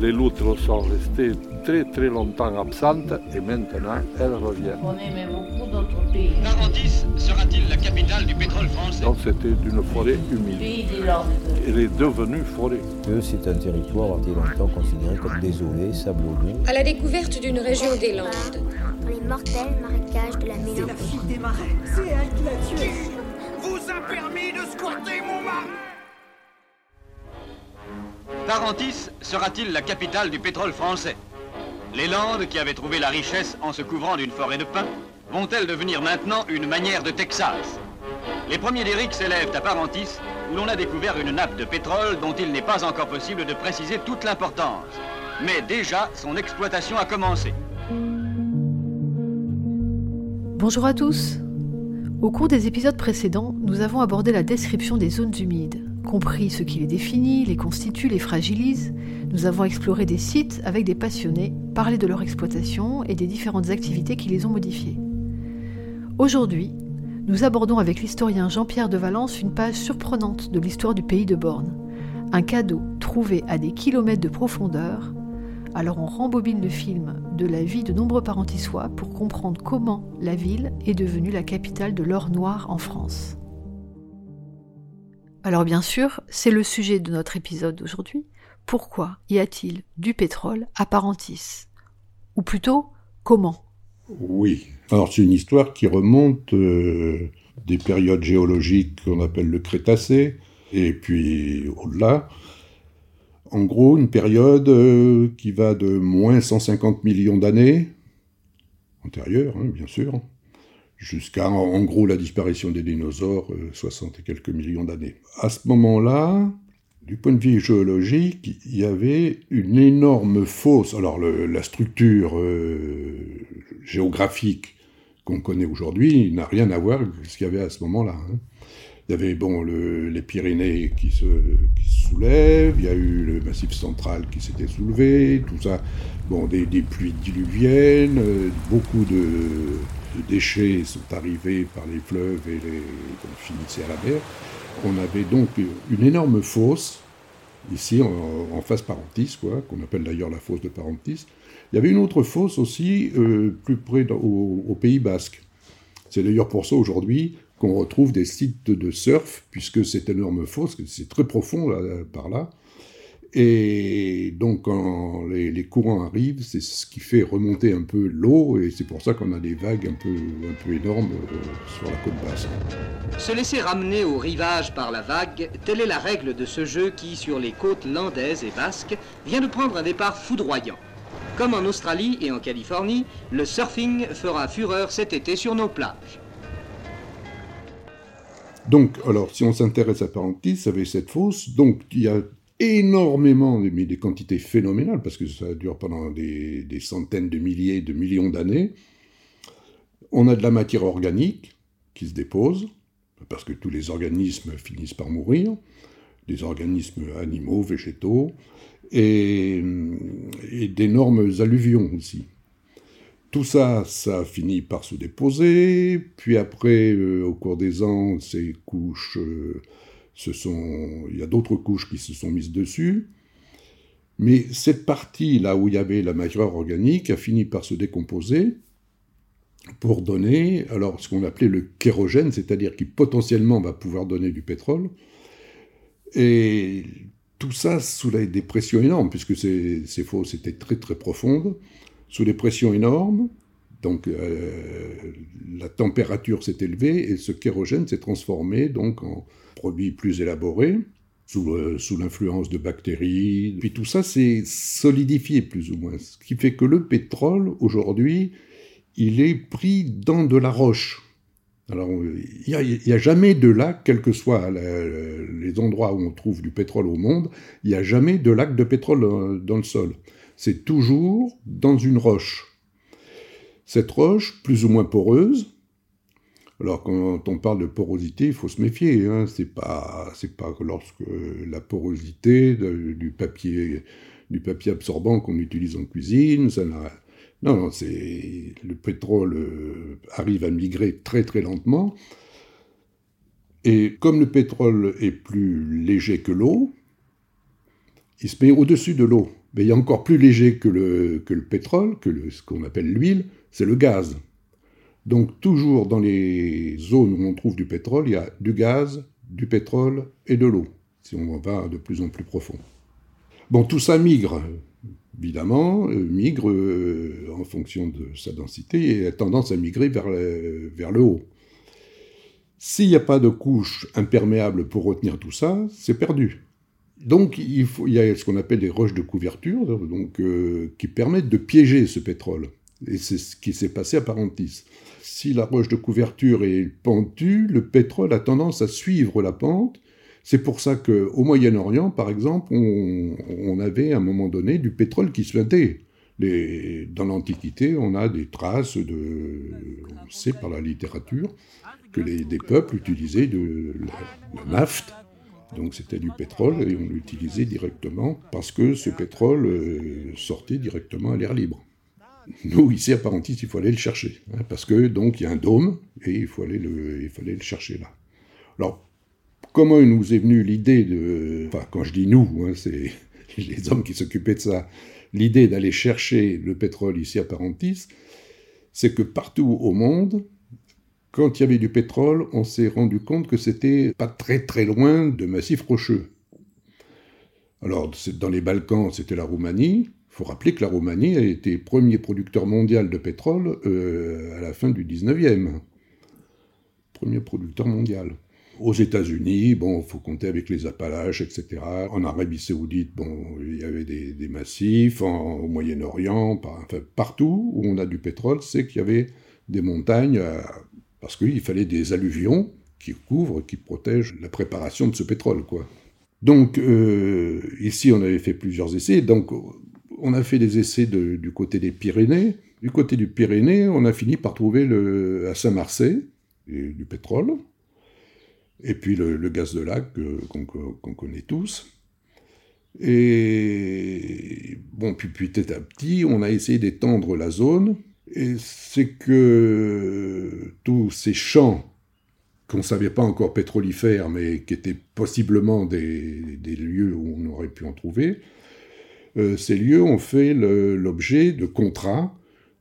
Les loutres sont restées très très longtemps absentes et maintenant elles reviennent. On aimait beaucoup d'autres pays. Tarantis sera-t-il la capitale du pétrole français? Donc c'était une forêt humide. Pays des Landes. Elle est devenue forêt. que c'est un territoire a été longtemps considéré comme désolé, sablonneux. À la découverte d'une région des Landes. dans les mortels marécages de la mélancolie. des marais. C'est elle qui l'a tué. Vous a permis de squatter mon marais Tarantis sera-t-il la capitale du pétrole français Les Landes, qui avaient trouvé la richesse en se couvrant d'une forêt de pins, vont-elles devenir maintenant une manière de Texas Les premiers derricks s'élèvent à Parentis, où l'on a découvert une nappe de pétrole dont il n'est pas encore possible de préciser toute l'importance. Mais déjà, son exploitation a commencé. Bonjour à tous Au cours des épisodes précédents, nous avons abordé la description des zones humides, compris ce qui les définit, les constitue, les fragilise. Nous avons exploré des sites avec des passionnés, parlé de leur exploitation et des différentes activités qui les ont modifiés. Aujourd'hui, nous abordons avec l'historien Jean-Pierre de Valence une page surprenante de l'histoire du pays de Borne. Un cadeau trouvé à des kilomètres de profondeur. Alors on rembobine le film de la vie de nombreux parentissois pour comprendre comment la ville est devenue la capitale de l'or noir en France. Alors bien sûr, c'est le sujet de notre épisode d'aujourd'hui. Pourquoi y a-t-il du pétrole à Parentis? Ou plutôt, comment? Oui. Alors c'est une histoire qui remonte euh, des périodes géologiques qu'on appelle le Crétacé, et puis au-delà. En gros, une période euh, qui va de moins 150 millions d'années, antérieure, hein, bien sûr, jusqu'à en, gros la disparition des dinosaures, euh, 60 et quelques millions d'années. À ce moment-là, du point de vue géologique, il y avait une énorme fosse. Alors la structure euh, géographique qu'on connaît aujourd'hui n'a rien à voir avec ce qu'il y avait à ce moment-là. hein. Il y avait bon le- les Pyrénées qui se, qui soulèvent, il y a eu le Massif central qui s'était soulevé, tout ça. Bon, des, des pluies diluviennes, euh, beaucoup de, de déchets sont arrivés par les fleuves et les, finissaient à la mer. On avait donc une énorme fosse, ici en, face Parentis, quoi, qu'on appelle d'ailleurs la fosse de Parentis. Il y avait une autre fosse aussi euh, plus près au, au Pays Basque. C'est d'ailleurs pour ça aujourd'hui qu'on retrouve des sites de surf, puisque cette énorme fosse, c'est très profond là, par là. Et donc quand les, les courants arrivent, c'est ce qui fait remonter un peu l'eau, et c'est pour ça qu'on a des vagues un peu, un peu énormes euh, sur la côte basque. Se laisser ramener au rivage par la vague, telle est la règle de ce jeu qui, sur les côtes landaises et basques, vient de prendre un départ foudroyant. Comme en Australie et en Californie, le surfing fera fureur cet été sur nos plages. Donc, alors, si on s'intéresse à Parentis, avec cette fosse, donc il y a énormément, mais des quantités phénoménales, parce que ça dure pendant des, des centaines de milliers, de millions d'années. On a de la matière organique qui se dépose, parce que tous les organismes finissent par mourir, des organismes animaux, végétaux, et, d'énormes alluvions aussi. Tout ça, ça finit par se déposer, puis après, euh, au cours des ans, ces couches, euh, sont... il y a d'autres couches qui se sont mises dessus. Mais cette partie, là où il y avait la matière organique, a fini par se décomposer pour donner alors ce qu'on appelait le kérogène, c'est-à-dire qui potentiellement va pouvoir donner du pétrole. Et tout ça sous des pressions énormes, puisque ces fosses étaient très très profondes, sous des pressions énormes. Donc euh, la température s'est élevée et ce kérogène s'est transformé donc en produit plus élaboré sous, euh, l'influence de bactéries. Puis tout ça s'est solidifié plus ou moins, ce qui fait que le pétrole aujourd'hui, il est pris dans de la roche. Alors, il n'y a, jamais de lac, quels que soient les endroits où on trouve du pétrole au monde, il n'y a jamais de lac de pétrole dans le sol. C'est toujours dans une roche. Cette roche, plus ou moins poreuse, alors quand on parle de porosité, il faut se méfier. Hein, c'est pas, c'est pas lorsque la porosité du papier, du papier absorbant qu'on utilise en cuisine, ça n'a non, c'est le pétrole euh, arrive à migrer très très lentement. Et comme le pétrole est plus léger que l'eau, il se met au-dessus de l'eau. Mais il est encore plus léger que le, que le pétrole, que ce qu'on appelle l'huile, c'est le gaz. Donc toujours dans les zones où on trouve du pétrole, il y a du gaz, du pétrole et de l'eau, si on va de plus en plus profond. Bon, tout ça migre évidemment, euh, migre euh, en fonction de sa densité et a tendance à migrer vers le, vers le haut. S'il n'y a pas de couche imperméable pour retenir tout ça, c'est perdu. Donc il, y a ce qu'on appelle des roches de couverture donc, euh, qui permettent de piéger ce pétrole. Et c'est ce qui s'est passé à Parentis. Si la roche de couverture est pentue, le pétrole a tendance à suivre la pente c'est pour ça qu'au Moyen-Orient, par exemple, on, avait à un moment donné du pétrole qui se Les, dans l'Antiquité, on a des traces de. On sait par la littérature que des peuples utilisaient de la, donc c'était du pétrole, et on l'utilisait directement parce que ce pétrole euh, sortait directement à l'air libre. Nous, ici à Parentis, il faut aller le chercher, hein, parce que donc il y a un dôme et il faut aller le, fallait le chercher là. Alors, comment nous est venu l'idée de... Enfin, quand je dis nous, hein, c'est les hommes qui s'occupaient de ça. L'idée d'aller chercher le pétrole ici à Parentis, c'est que partout au monde, quand il y avait du pétrole, on s'est rendu compte que c'était pas très très loin de massifs rocheux. Alors, dans les Balkans, c'était la Roumanie. Il faut rappeler que la Roumanie a été premier producteur mondial de pétrole euh, à la fin du 19e. Premier producteur mondial. Aux États-Unis, bon, il faut compter avec les Appalaches, etc. En Arabie Saoudite, bon, il y avait des, massifs. au Moyen-Orient, enfin, partout où on a du pétrole, c'est qu'il y avait des montagnes, parce qu'il fallait des alluvions qui couvrent, qui protègent la préparation de ce pétrole, quoi. Donc, euh, ici, on avait fait plusieurs essais. Donc, on a fait des essais du côté des Pyrénées. Du côté du Pyrénées, on a fini par trouver le, à Saint-Marseille du pétrole et puis le, gaz de lac qu'on connaît tous. Et bon, puis petit à petit, on a essayé d'étendre la zone, c'est que tous ces champs qu'on ne savait pas encore pétrolifères, mais qui étaient possiblement des, lieux où on aurait pu en trouver, euh, ces lieux ont fait l'objet de contrats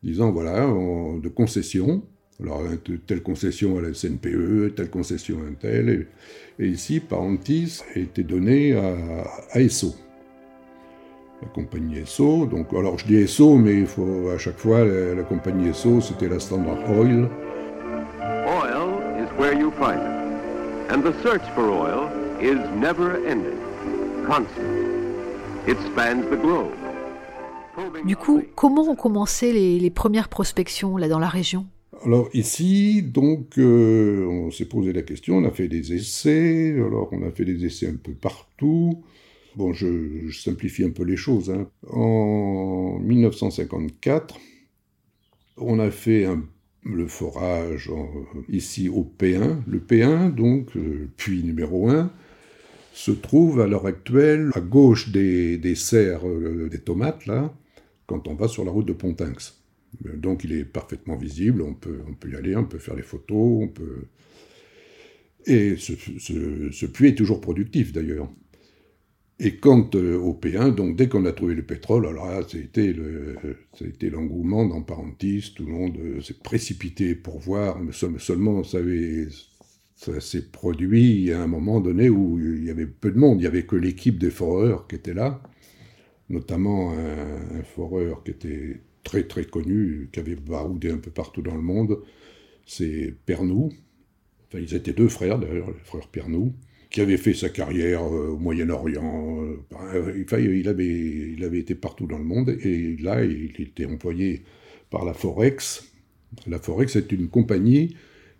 disant, voilà, de concessions, alors, telle concession à la SNPE, telle concession à un tel. Et, ici, Parentis a été donné à, à ESSO. La compagnie ESSO. Donc, alors, je dis ESSO, mais il faut à chaque fois, la, compagnie ESSO, c'était la Standard Oil. Oil is where you find it. And the search for oil is never ending, constant. It spans the globe. Du coup, comment ont commencé les, les premières prospections là dans la région? Alors ici, donc, euh, on s'est posé la question, on a fait des essais, alors on a fait des essais un peu partout. Bon, je, simplifie un peu les choses. Hein. En 1954, on a fait le forage ici au P1. Le P1, donc, le puits numéro 1, se trouve à l'heure actuelle à gauche des, serres euh, des tomates, là, quand on va sur la route de Pontinx. Donc il est parfaitement visible, on peut, on peut y aller, on peut faire les photos, on peut... Et ce, puits est toujours productif d'ailleurs. Et quant euh, au P1, donc dès qu'on a trouvé le pétrole, alors là, ça a été l'engouement dans Parentis, tout le monde euh, s'est précipité pour voir, mais seulement ça s'est produit à un moment donné où il y avait peu de monde. Il n'y avait que l'équipe des foreurs qui était là, notamment un, foreur qui était très très connu, qui avait baroudé un peu partout dans le monde. C'est Pernou. Enfin, ils étaient deux frères d'ailleurs, les frères Pernou, qui avaient fait sa carrière euh, au Moyen-Orient. Euh, il, avait, avait été partout dans le monde et là, il était employé par la Forex. La Forex est une compagnie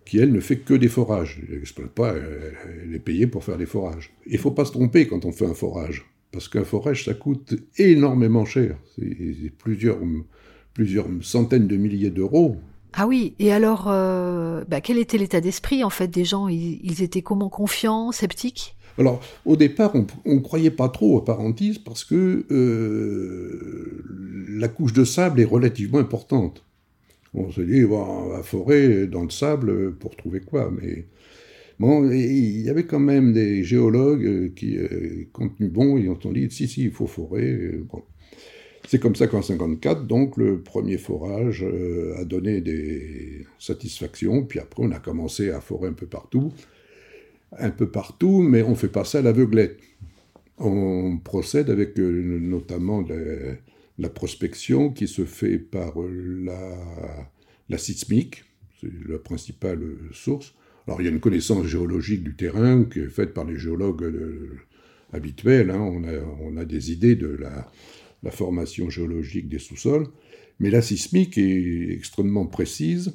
qui, elle, ne fait que des forages. Elle n'exploite pas, elle est payée pour faire des forages. Il ne faut pas se tromper quand on fait un forage, parce qu'un forage, ça coûte énormément cher. C'est plusieurs centaines de milliers d'euros. Ah oui, et alors, euh, bah, quel était l'état d'esprit, en fait, des gens? Ils, étaient comment? Confiants, sceptiques? Alors, au départ, on ne croyait pas trop aux parentis parce que euh, la couche de sable est relativement importante. On se dit, bon, on va forer dans le sable pour trouver quoi Mais bon, il y avait quand même des géologues qui, euh, compte tenu bon, ils ont dit, si, si, il faut forer. Bon. C'est comme ça qu'en 54, donc, le premier forage euh, a donné des satisfactions, puis après, on a commencé à forer un peu partout un peu partout, mais on ne fait pas ça à l'aveuglette. On procède avec euh, notamment la, prospection qui se fait par euh, la, la sismique, c'est la principale source. Alors il y a une connaissance géologique du terrain qui est faite par les géologues habituels, hein. on, a, on, a, des idées de la, la formation géologique des sous-sols, mais la sismique est extrêmement précise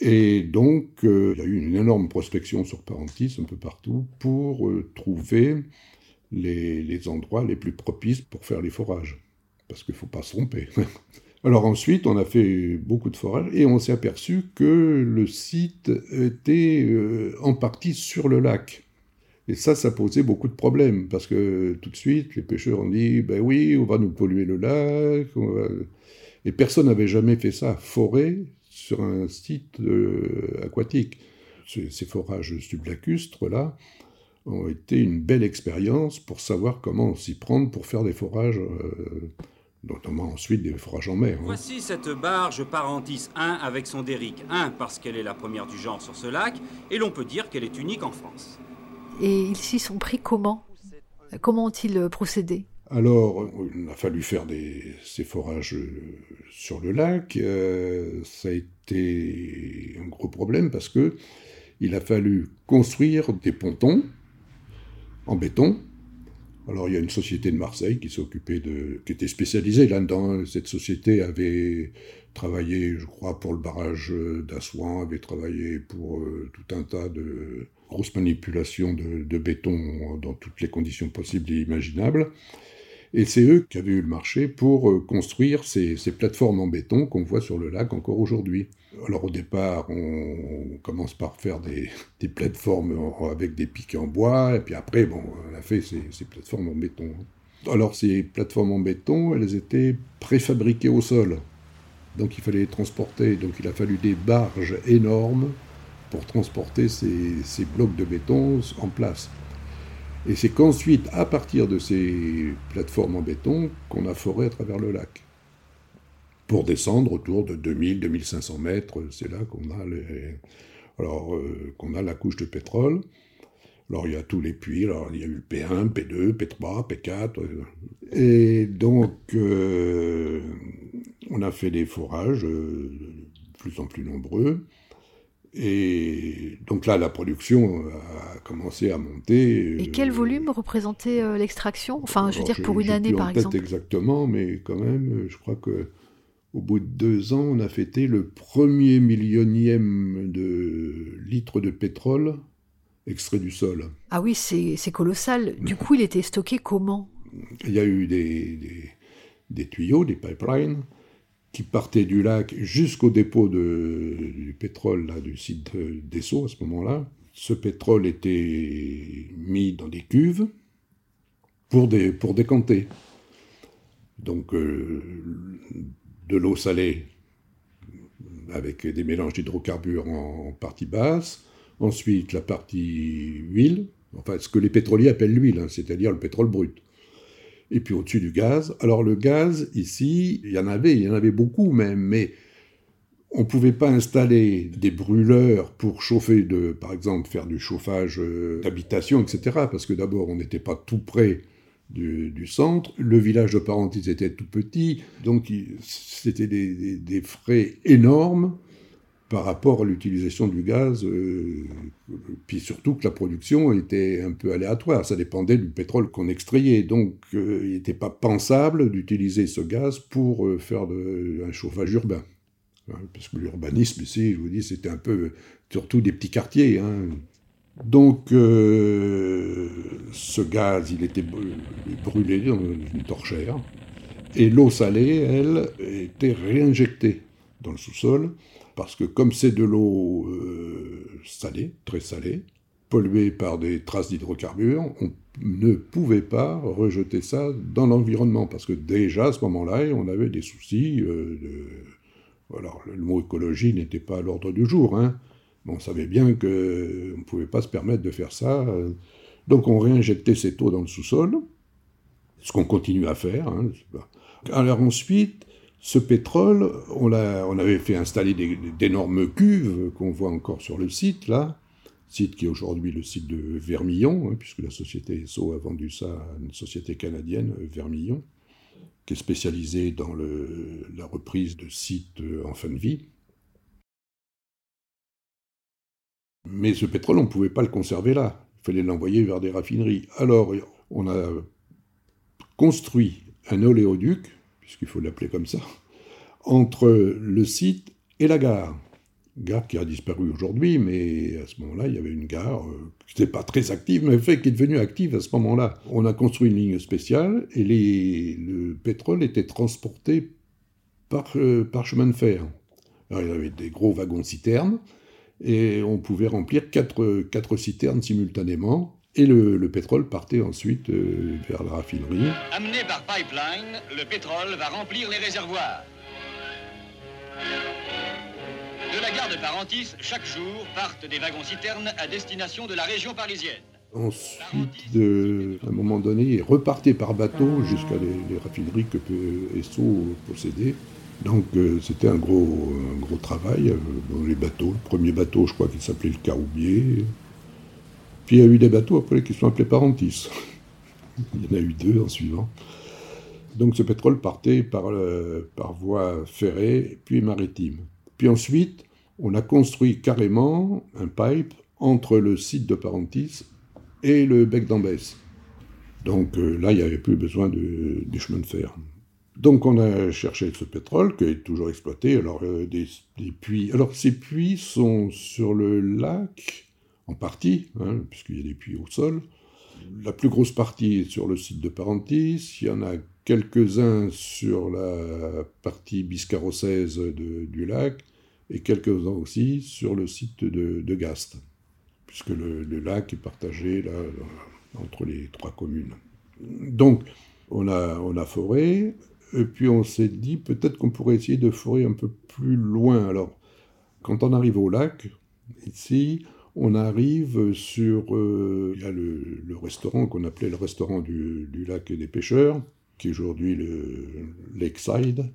et donc, euh, il y a eu une énorme prospection sur Parentis un peu partout pour euh, trouver les, endroits les plus propices pour faire les forages. Parce qu'il ne faut pas se tromper. Alors ensuite, on a fait beaucoup de forages et on s'est aperçu que le site était euh, en partie sur le lac. Et ça, ça posait beaucoup de problèmes, parce que tout de suite, les pêcheurs ont dit, ben oui, on va nous polluer le lac. Et personne n'avait jamais fait ça. Forêt, sur un site euh, aquatique. Ces, forages sublacustres-là ont été une belle expérience pour savoir comment s'y prendre pour faire des forages, euh, notamment ensuite des forages en mer. Hein. Voici cette barge Parentis 1 avec son Derrick 1 parce qu'elle est la première du genre sur ce lac, et l'on peut dire qu'elle est unique en France. Et ils s'y sont pris comment? Comment ont-ils procédé? Alors, il a fallu faire ces forages sur le lac. Euh, ça a été un gros problème parce que il a fallu construire des pontons en béton. Alors, il y a une société de Marseille qui s'occupait de, qui était spécialisée là-dedans. Cette société avait travaillé, je crois, pour le barrage d'Assouan, avait travaillé pour euh, tout un tas de grosses manipulations de béton dans toutes les conditions possibles et imaginables. Et c'est eux qui avaient eu le marché pour euh, construire ces, plateformes en béton qu'on voit sur le lac encore aujourd'hui. Alors au départ, on, commence par faire des, plateformes avec des piquets en bois, et puis après, bon, on a fait ces, plateformes en béton. Alors ces plateformes en béton, elles étaient préfabriquées au sol. Donc il fallait les transporter, donc il a fallu des barges énormes pour transporter ces blocs de béton en place. Et c'est qu'ensuite, à partir de ces plateformes en béton, qu'on a foré à travers le lac. Pour descendre autour de 2000-2500 mètres, c'est là qu'on a, alors, euh, qu'on a la couche de pétrole. Alors il y a tous les puits, alors il y a eu P1, P2, P3, P4. Et donc euh, on a fait des forages euh, de plus en plus nombreux. Et donc là, la production a commencé à monter. Et quel volume représentait euh, l'extraction? Enfin, je veux dire, pour une année, par exemple. exactement, mais quand même, je crois que au bout de deux ans, on a fêté le premier millionième de litres de pétrole extrait du sol. Ah oui, c'est colossal. Du coup, il était stocké comment? Il y a eu des, des, des tuyaux, des pipelines, qui partait du lac jusqu'au dépôt du pétrole là, du site d'Esso à ce moment-là. Ce pétrole était mis dans des cuves pour, des, décanter. Donc euh, de l'eau salée avec des mélanges d'hydrocarbures en, partie basse, ensuite la partie huile, enfin ce que les pétroliers appellent l'huile, hein, c'est-à-dire le pétrole brut et puis au-dessus du gaz. Alors le gaz, ici, il y en avait, il y en avait beaucoup même, mais on ne pouvait pas installer des brûleurs pour chauffer, de, par exemple, faire du chauffage euh, d'habitation, etc. Parce que d'abord, on n'était pas tout près du, centre. Le village de Parentis était tout petit. Donc, c'était des, frais énormes par rapport à l'utilisation du gaz. Euh, puis surtout que la production était un peu aléatoire. Ça dépendait du pétrole qu'on extrayait. Donc, euh, il n'était pas pensable d'utiliser ce gaz pour faire un chauffage urbain. Hein, parce que l'urbanisme ici, je vous dis, c'était un peu surtout des petits quartiers. Hein. Donc, euh, ce gaz, il était brûlé dans une torchère, et l'eau salée, elle, était réinjectée dans le sous-sol, parce que comme c'est de l'eau euh, salée, très salée, polluée par des traces d'hydrocarbures, on ne pouvait pas rejeter ça dans l'environnement, parce que déjà à ce moment-là, on avait des soucis euh, alors, le mot écologie n'était pas à l'ordre du jour, hein. on savait bien qu'on ne pouvait pas se permettre de faire ça. Donc on réinjectait cette eau dans le sous-sol, ce qu'on continue à faire. Hein, Alors ensuite, ce pétrole, on, avait fait installer d'énormes cuves qu'on voit encore sur le site, là, site qui est aujourd'hui le site de Vermillon, hein, puisque la société ESSO a vendu ça à une société canadienne, Vermillon qui est spécialisé dans la reprise de sites en fin de vie. Mais ce pétrole, on ne pouvait pas le conserver là. Il fallait l'envoyer vers des raffineries. Alors, on a construit un oléoduc, puisqu'il faut l'appeler comme ça, entre le site et la gare gare qui a disparu aujourd'hui, mais à ce moment-là, il y avait une gare euh, qui n'était pas très active, mais fait qui est devenue active à ce moment-là. On a construit une ligne spéciale et le pétrole était transporté par, euh, chemin de fer. il y avait des gros wagons-citernes et on pouvait remplir quatre, quatre citernes simultanément. Et le, pétrole partait ensuite euh, vers la raffinerie. Amené par pipeline, le pétrole va remplir les réservoirs. De la gare de Parentis, chaque jour partent des wagons-citernes à destination de la région parisienne. Ensuite, à un moment donné, ils repartaient par bateau jusqu'à les, raffineries que Esso possédait. Donc euh, c'était un gros, gros travail euh, dans les bateaux. Le premier bateau, je crois qu'il s'appelait le Caroubier. Puis il y a eu des bateaux après qui sont appelés Parentis. il y en a eu deux en suivant. Donc ce pétrole partait par, euh, par voie ferrée puis maritime. Puis ensuite, on a construit carrément un pipe entre le site de Parentis et le bec d'Ambès. Donc euh, là, il n'y avait plus besoin de, des chemins de fer. Donc on a cherché ce pétrole qui est toujours exploité. Alors euh, des, puits. Alors ces puits sont sur le lac en partie, hein, puisqu'il y a des puits au sol. La plus grosse partie est sur le site de Parentis. Il y en a quelques-uns sur la partie biscarrosaise du lac et quelques-uns aussi sur le site de, Gast, puisque le, lac est partagé là, entre les trois communes. Donc, on a, on a foré, et puis on s'est dit peut-être qu'on pourrait essayer de forer un peu plus loin. Alors, quand on arrive au lac, ici, on arrive sur euh, le, restaurant qu'on appelait le restaurant du, lac des pêcheurs, qui est aujourd'hui le Lakeside.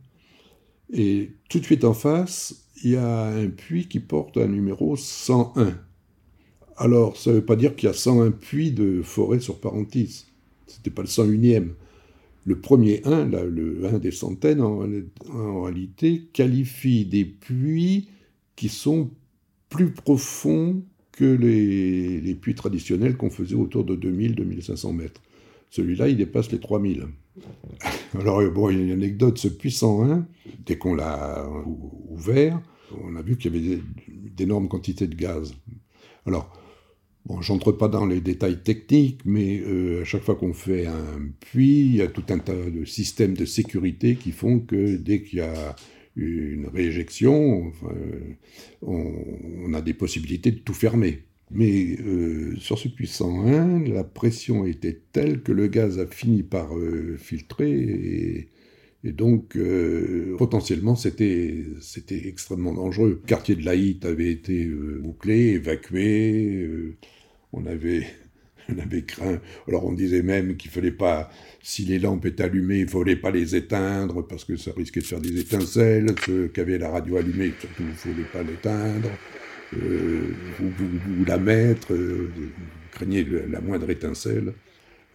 Et tout de suite en face, il y a un puits qui porte un numéro 101. Alors, ça ne veut pas dire qu'il y a 101 puits de forêt sur Parentis. Ce n'était pas le 101e. Le premier 1, le 1 des centaines, en, en, réalité, qualifie des puits qui sont plus profonds que les, puits traditionnels qu'on faisait autour de 2000-2500 mètres. Celui-là, il dépasse les 3000. Alors, bon, il y a une anecdote, ce puits 101, dès qu'on l'a ouvert, on a vu qu'il y avait d'énormes quantités de gaz. Alors, bon, j'entre pas dans les détails techniques, mais euh, à chaque fois qu'on fait un puits, il y a tout un tas de systèmes de sécurité qui font que dès qu'il y a une rééjection, on, a des possibilités de tout fermer. Mais euh, sur ce puits 101, la pression était telle que le gaz a fini par euh, filtrer et donc, euh, potentiellement, c'était extrêmement dangereux. Le quartier de Laït avait été bouclé, évacué. On avait On avait craint. Alors on disait même qu'il fallait pas, si les lampes étaient allumées, il fallait pas les éteindre parce que ça risquait de faire des étincelles. Ceux qui avaient la radio allumée, surtout, il ne fallait pas l'éteindre. Euh, ou, la mettre, euh, craignez la moindre étincelle.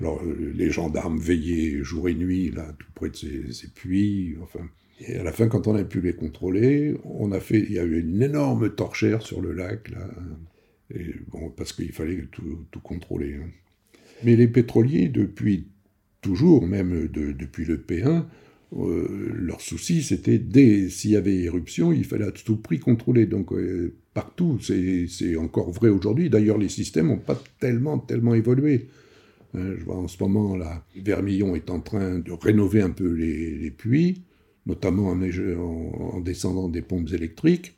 Alors euh, les gendarmes veillaient jour et nuit là, tout près de ces, ces puits. Enfin, et à la fin, quand on a pu les contrôler, on a fait, il y a eu une énorme torchère sur le lac là. Parce qu'il fallait tout, contrôler. hein. Mais les pétroliers, depuis toujours, même de- depuis le P1, euh, leur souci, c'était dès s'il y avait éruption, il fallait à tout prix contrôler. Donc euh, partout, c'est encore vrai aujourd'hui. D'ailleurs, les systèmes n'ont pas tellement, tellement évolué. Hein, je vois en ce moment, là, Vermillon est en train de rénover un peu les, puits, notamment en, en- en descendant des pompes électriques.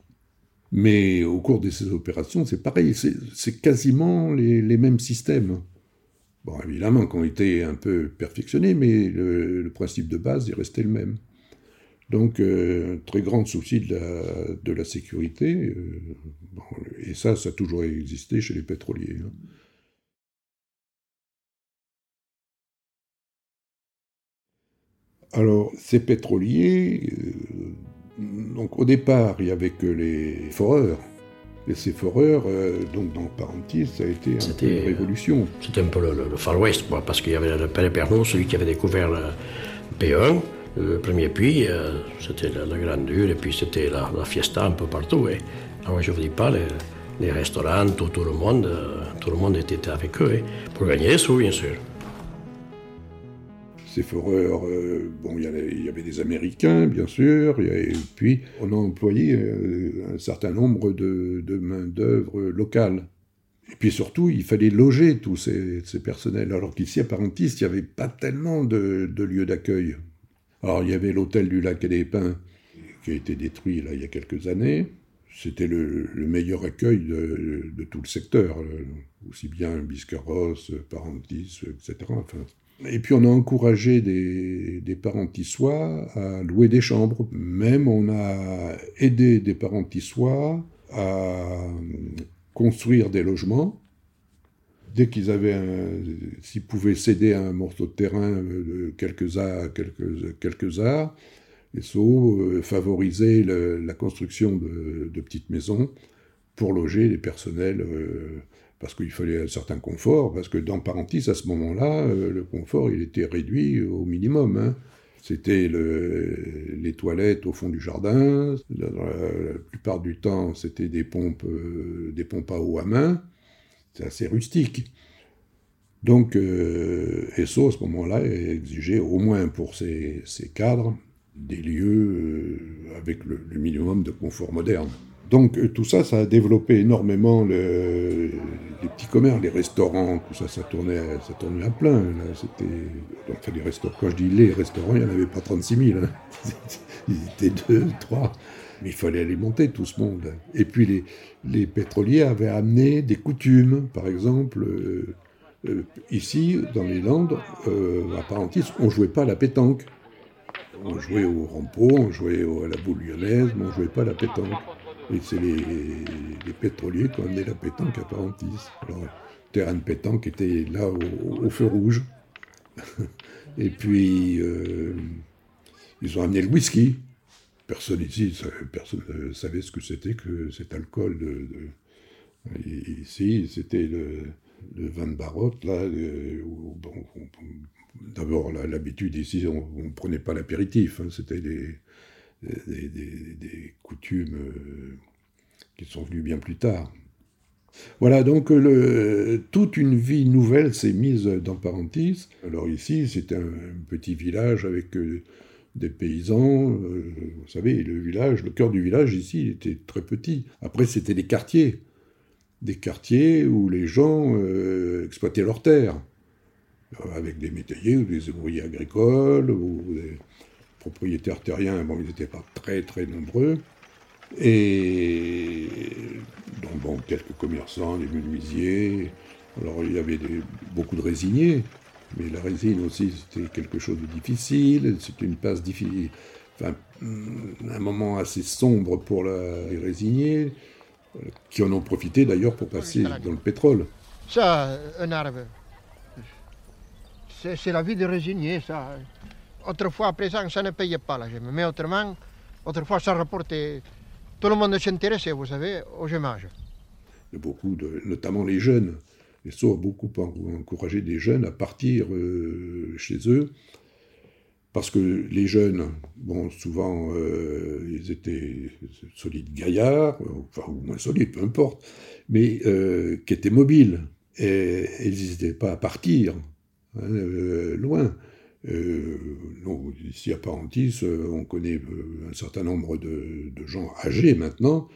Mais au cours de ces opérations, c'est pareil, c'est quasiment les, mêmes systèmes. Bon, évidemment, qui ont été un peu perfectionnés, mais le, principe de base est resté le même. Donc, euh, très grand souci de la, sécurité, euh, et ça, ça a toujours existé chez les pétroliers. hein. Alors, ces pétroliers, euh, donc au départ, il y avait que les foreurs. Et ces foreurs, euh, donc dans Parentis, ça a été un peu une révolution. C'était un peu le, le- le Far West, quoi, parce qu'il y avait le père Pernod, celui qui avait découvert le P1, le premier puits, euh, c'était la, la grandeur, et puis c'était la, la fiesta un peu partout. Et, alors je ne vous dis pas, les, les restaurants, tout, tout le monde, euh, tout le monde était avec eux, et pour gagner des sous, bien sûr. Ces foreurs, bon, il y, avait, des Américains, bien sûr, et puis on a employé euh, un certain nombre de, de main-d'œuvre locale. Et puis surtout, il fallait loger tous ces, ces personnels, alors qu'ici, à Parentis, il n'y avait pas tellement de, lieux d'accueil. Alors, il y avait l'hôtel du Lac et des Pins, qui a été détruit là, il y a quelques années. C'était le, le meilleur accueil de, de tout le secteur, euh, aussi bien Biscarros, Parentis, etc. Enfin, et puis on a encouragé des, des parentissois à louer des chambres. Même on a aidé des parentissois à construire des logements. Dès qu'ils avaient s'ils pouvaient céder un morceau de terrain de quelques arts, quelques, quelques arts, les Sceaux euh, la construction de, de petites maisons pour loger les personnels euh, parce qu'il fallait un certain confort, parce que dans Parentis, à ce moment-là, euh, le confort, il était réduit au minimum. hein. C'était le- les toilettes au fond du jardin. La, plupart du temps, c'était des pompes, euh, des pompes à eau à main. C'est assez rustique. Donc, euh, ESSO, à ce moment-là, exigeait au moins pour ses, cadres des lieux euh, avec le minimum de confort moderne. Donc euh, tout ça, ça a développé énormément le- les petits commerces, les restaurants, tout ça, ça tournait, ça tournait à plein. C'était, enfin, les restaurants, quand je dis les restaurants, il n'y en avait pas 36 000. hein. Ils étaient deux, trois. Mais il fallait alimenter tout ce monde. Et puis les, pétroliers avaient amené des coutumes. Par exemple, euh, euh, ici, dans les Landes, à Parentis, on jouait pas à la pétanque. On jouait au rampeau, on jouait à la boule lyonnaise, mais on jouait pas à la pétanque. Et c'est les, pétroliers qui ont amené la pétanque à Parentis. Alors, terrain de pétanque était là au, feu rouge. Et puis, euh, ils ont amené le whisky. Personne ici, personne ne savait ce que c'était que cet alcool. De, Ici, c'était le, vin de Barotte, là. euh, D'abord, l'habitude ici, on ne prenait pas l'apéritif. hein, c'était des, des, coutumes euh, qui sont venues bien plus tard. Voilà, donc toute une vie nouvelle s'est mise dans Parentis. Alors ici, c'était un petit village avec euh, des paysans. euh, vous savez, le village, le cœur du village ici était très petit. Après, c'était des quartiers. Des quartiers où les gens exploitaient leurs terres. Avec des métayers ou des ouvriers agricoles ou des propriétaires terriens. Bon, ils n'étaient pas très très nombreux. Et donc, bon, quelques commerçants, des menuisiers. Alors, il y avait des- beaucoup de résiniers, mais la résine aussi, c'était quelque chose de difficile. C'était une passe difficile. Enfin, hum, un moment assez sombre pour la- les euh, qui en ont profité d'ailleurs pour passer dans le pétrole. Zo, een arme. c'est la vie de résigné, ça. Autrefois, à présent, ça ne payait pas la GEM. Mais autrement, autrefois, ça rapportait. Tout le monde s'intéressait, vous savez, au a beaucoup, notamment les jeunes. Ça a beaucoup encouragé des jeunes à partir euh, chez eux. Parce que les jeunes, bon, souvent, euh, ils étaient solides gaillards, enfin, ou moins solides, peu importe, mais euh, qui étaient mobiles. Et, ils n'hésitaient pas à partir, hein, loin. Euh, ici à Parentis, euh, on connaît euh, un certain nombre de, gens âgés maintenant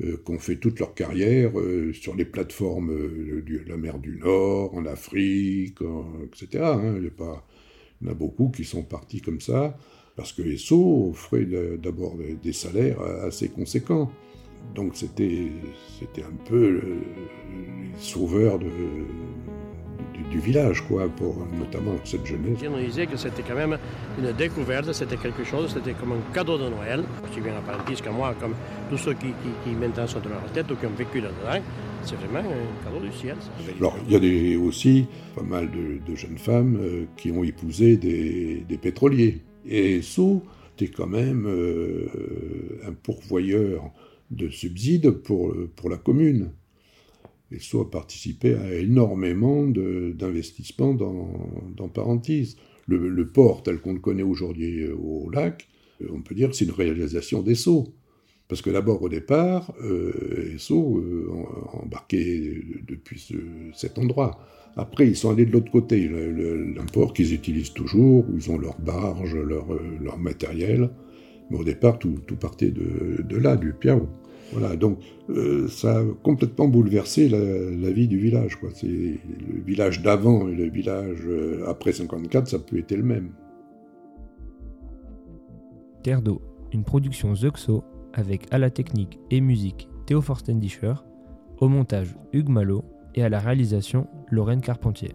qui ont fait toute leur carrière sur les plateformes de la mer du Nord, en Afrique, etc. Hein. Il, y en a beaucoup qui sont partis comme ça, parce que SO offrait d'abord des salaires assez conséquents. Donc c'était un peu les sauveurs de, du, village, quoi, pour notamment cette jeunesse. On disait que c'était quand même une découverte, c'était quelque chose, c'était comme un cadeau de Noël, aussi bien apprenti que moi, comme tous ceux qui, qui, maintenant sont de leur tête ou qui ont vécu là-dedans. C'est vraiment un cadeau du ciel. Alors, il y a des, aussi pas mal de, jeunes femmes euh, qui ont épousé des, des pétroliers. Et Sceaux était quand même euh, un pourvoyeur de subsides pour, pour la commune. Et soit participé à énormément d'investissements dans, dans. Le, port tel qu'on le connaît aujourd'hui euh, au lac, euh, on peut dire que c'est une réalisation des Sceaux. Parce que d'abord, au départ, euh, Sceaux euh, embarquait depuis cet endroit. Après, ils sont allés de l'autre côté, un port qu'ils utilisent toujours, où ils ont leurs barges, leur, leur matériel. Mais au départ, tout, tout partait de, de, là, du Piao. Voilà, donc euh, ça a complètement bouleversé la, vie du village. C'est, le village d'avant et le village euh, après 54, ça peut être le même. Terre d'eau, une production Zuxo avec à la technique et musique Théo Forstendischer, au montage Hugues Malo et à la réalisation Lorraine Carpentier.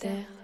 Terre.